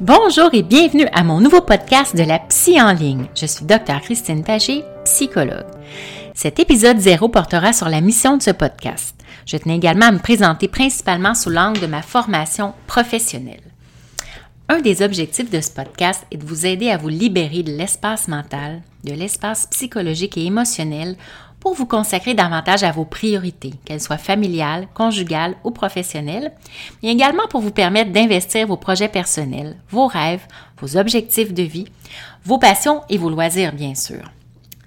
Bonjour et bienvenue à mon nouveau podcast de la psy en ligne. Je suis Dr Christine Pagé, psychologue. Cet épisode zéro portera sur la mission de ce podcast. Je tenais également à me présenter principalement sous l'angle de ma formation professionnelle. Un des objectifs de ce podcast est de vous aider à vous libérer de l'espace mental, de l'espace psychologique et émotionnel pour vous consacrer davantage à vos priorités, qu'elles soient familiales, conjugales ou professionnelles, mais également pour vous permettre d'investir vos projets personnels, vos rêves, vos objectifs de vie, vos passions et vos loisirs, bien sûr.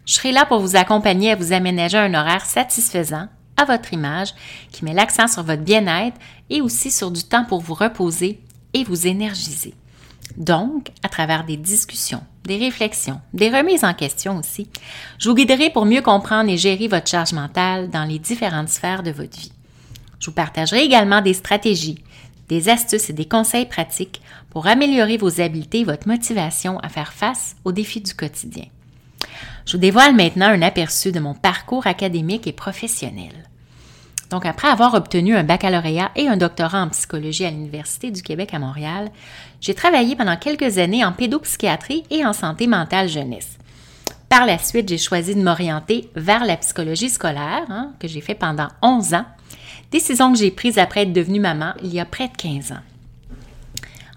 Je serai là pour vous accompagner à vous aménager un horaire satisfaisant à votre image qui met l'accent sur votre bien-être et aussi sur du temps pour vous reposer et vous énergiser. Donc, à travers des discussions, des réflexions, des remises en question aussi, je vous guiderai pour mieux comprendre et gérer votre charge mentale dans les différentes sphères de votre vie. Je vous partagerai également des stratégies, des astuces et des conseils pratiques pour améliorer vos habiletés et votre motivation à faire face aux défis du quotidien. Je vous dévoile maintenant un aperçu de mon parcours académique et professionnel. Donc, après avoir obtenu un baccalauréat et un doctorat en psychologie à l'Université du Québec à Montréal, j'ai travaillé pendant quelques années en pédopsychiatrie et en santé mentale jeunesse. Par la suite, j'ai choisi de m'orienter vers la psychologie scolaire, hein, que j'ai fait pendant 11 ans, décision que j'ai prise après être devenue maman il y a près de 15 ans.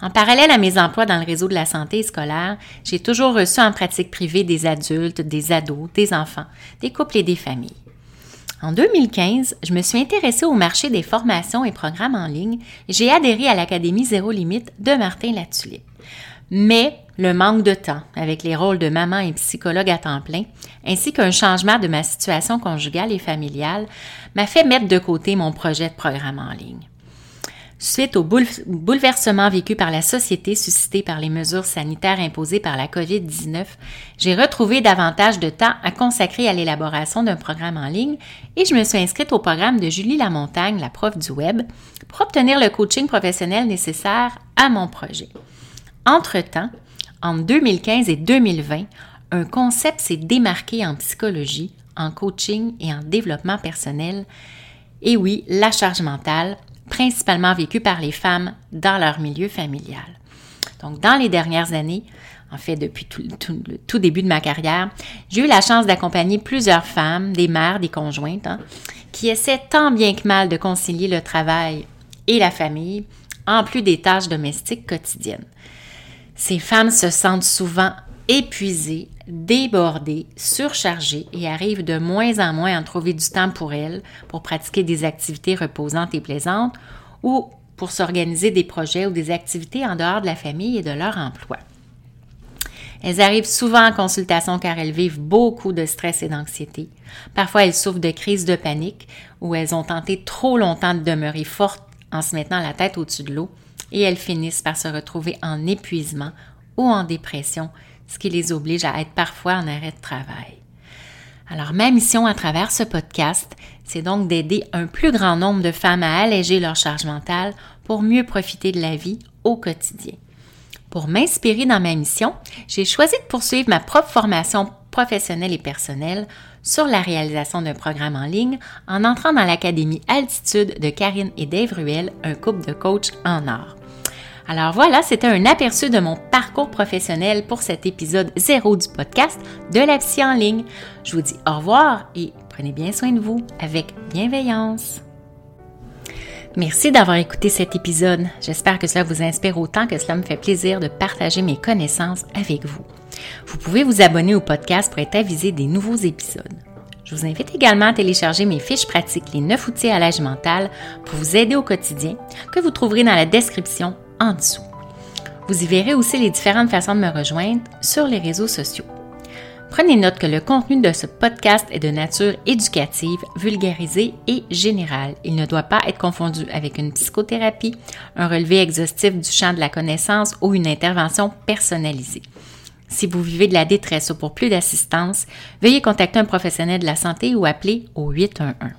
En parallèle à mes emplois dans le réseau de la santé scolaire, j'ai toujours reçu en pratique privée des adultes, des ados, des enfants, des couples et des familles. En 2015, je me suis intéressée au marché des formations et programmes en ligne j'ai adhéré à l'Académie Zéro Limite de Martin Latulippe. Mais le manque de temps avec les rôles de maman et psychologue à temps plein, ainsi qu'un changement de ma situation conjugale et familiale, m'a fait mettre de côté mon projet de programme en ligne. Suite au bouleversement vécu par la société suscité par les mesures sanitaires imposées par la COVID-19, j'ai retrouvé davantage de temps à consacrer à l'élaboration d'un programme en ligne et je me suis inscrite au programme de Julie Lamontagne, la prof du web, pour obtenir le coaching professionnel nécessaire à mon projet. Entre-temps, entre 2015 et 2020, un concept s'est démarqué en psychologie, en coaching et en développement personnel. Et oui, la charge mentale, principalement vécu par les femmes dans leur milieu familial. Donc, dans les dernières années, en fait, depuis le tout début de ma carrière, j'ai eu la chance d'accompagner plusieurs femmes, des mères, des conjointes, hein, qui essaient tant bien que mal de concilier le travail et la famille, en plus des tâches domestiques quotidiennes. Ces femmes se sentent souvent épuisées, débordées, surchargées et arrivent de moins en moins à trouver du temps pour elles, pour pratiquer des activités reposantes et plaisantes ou pour s'organiser des projets ou des activités en dehors de la famille et de leur emploi. Elles arrivent souvent en consultation car elles vivent beaucoup de stress et d'anxiété. Parfois, elles souffrent de crises de panique ou elles ont tenté trop longtemps de demeurer fortes en se mettant la tête au-dessus de l'eau et elles finissent par se retrouver en épuisement ou en dépression ce qui les oblige à être parfois en arrêt de travail. Alors, ma mission à travers ce podcast, c'est donc d'aider un plus grand nombre de femmes à alléger leur charge mentale pour mieux profiter de la vie au quotidien. Pour m'inspirer dans ma mission, j'ai choisi de poursuivre ma propre formation professionnels et personnels sur la réalisation d'un programme en ligne en entrant dans l'Académie Altitude de Karine et Dave Ruel, un couple de coachs en art. Alors voilà, c'était un aperçu de mon parcours professionnel pour cet épisode zéro du podcast de la psy en ligne. Je vous dis au revoir et prenez bien soin de vous avec bienveillance. Merci d'avoir écouté cet épisode. J'espère que cela vous inspire autant que cela me fait plaisir de partager mes connaissances avec vous. Vous pouvez vous abonner au podcast pour être avisé des nouveaux épisodes. Je vous invite également à télécharger mes fiches pratiques, les 9 outils à l'âge mental, pour vous aider au quotidien, que vous trouverez dans la description en dessous. Vous y verrez aussi les différentes façons de me rejoindre sur les réseaux sociaux. Prenez note que le contenu de ce podcast est de nature éducative, vulgarisée et générale. Il ne doit pas être confondu avec une psychothérapie, un relevé exhaustif du champ de la connaissance ou une intervention personnalisée. Si vous vivez de la détresse ou pour plus d'assistance, veuillez contacter un professionnel de la santé ou appeler au 811.